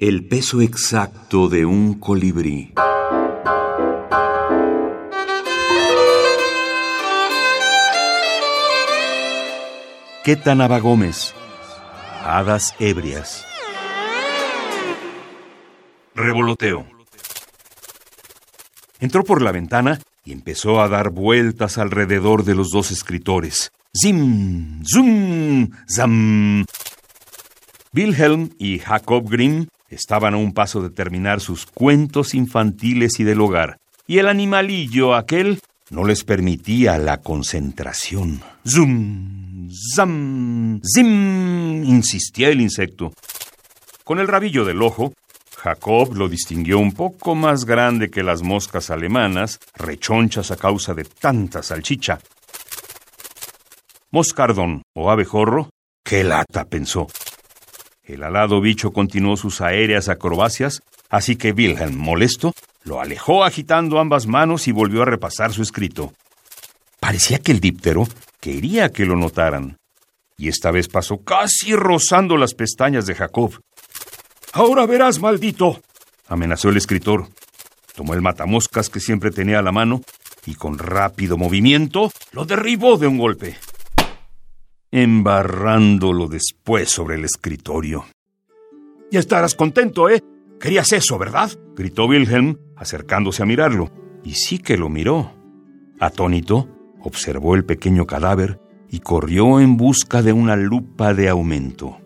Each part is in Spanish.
El peso exacto de un colibrí. Quetanaba Gómez. Hadas ebrias. Revoloteo. Entró por la ventana y empezó a dar vueltas alrededor de los dos escritores. Zim, zum, zam. Wilhelm y Jacob Grimm estaban a un paso de terminar sus cuentos infantiles y del hogar, y el animalillo aquel no les permitía la concentración. Zum, zam, zim, insistía el insecto. Con el rabillo del ojo, Jacob lo distinguió un poco más grande que las moscas alemanas, rechonchas a causa de tanta salchicha. Moscardón o abejorro, qué lata, pensó. El alado bicho continuó sus aéreas acrobacias, así que Wilhelm, molesto, lo alejó agitando ambas manos y volvió a repasar su escrito. Parecía que el díptero quería que lo notaran, y esta vez pasó casi rozando las pestañas de Jacob. Ahora verás, maldito, amenazó el escritor. Tomó el matamoscas que siempre tenía a la mano y con rápido movimiento lo derribó de un golpe embarrándolo después sobre el escritorio. Ya estarás contento, ¿eh? Querías eso, ¿verdad? gritó Wilhelm, acercándose a mirarlo. Y sí que lo miró. Atónito, observó el pequeño cadáver y corrió en busca de una lupa de aumento.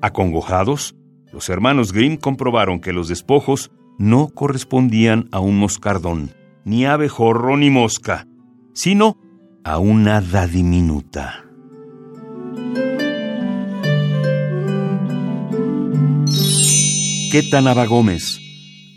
Acongojados, los hermanos Grimm comprobaron que los despojos no correspondían a un moscardón, ni abejorro ni mosca, sino a una hada diminuta. Quetanaba Gómez,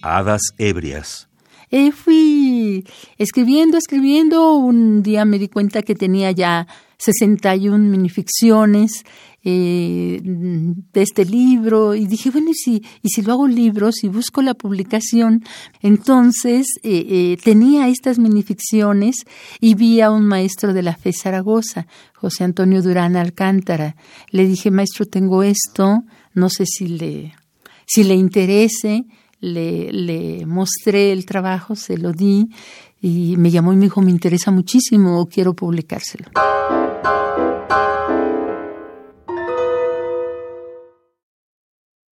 Hadas Ebrias. Eh, fui escribiendo, escribiendo. Un día me di cuenta que tenía ya 61 minificciones eh, de este libro y dije, bueno, ¿y si, y si lo hago libros y busco la publicación? Entonces eh, eh, tenía estas minificciones y vi a un maestro de la fe Zaragoza, José Antonio Durán Alcántara. Le dije, maestro, tengo esto, no sé si le si le interese, le, le mostré el trabajo, se lo di y me llamó y me dijo, me interesa muchísimo, quiero publicárselo.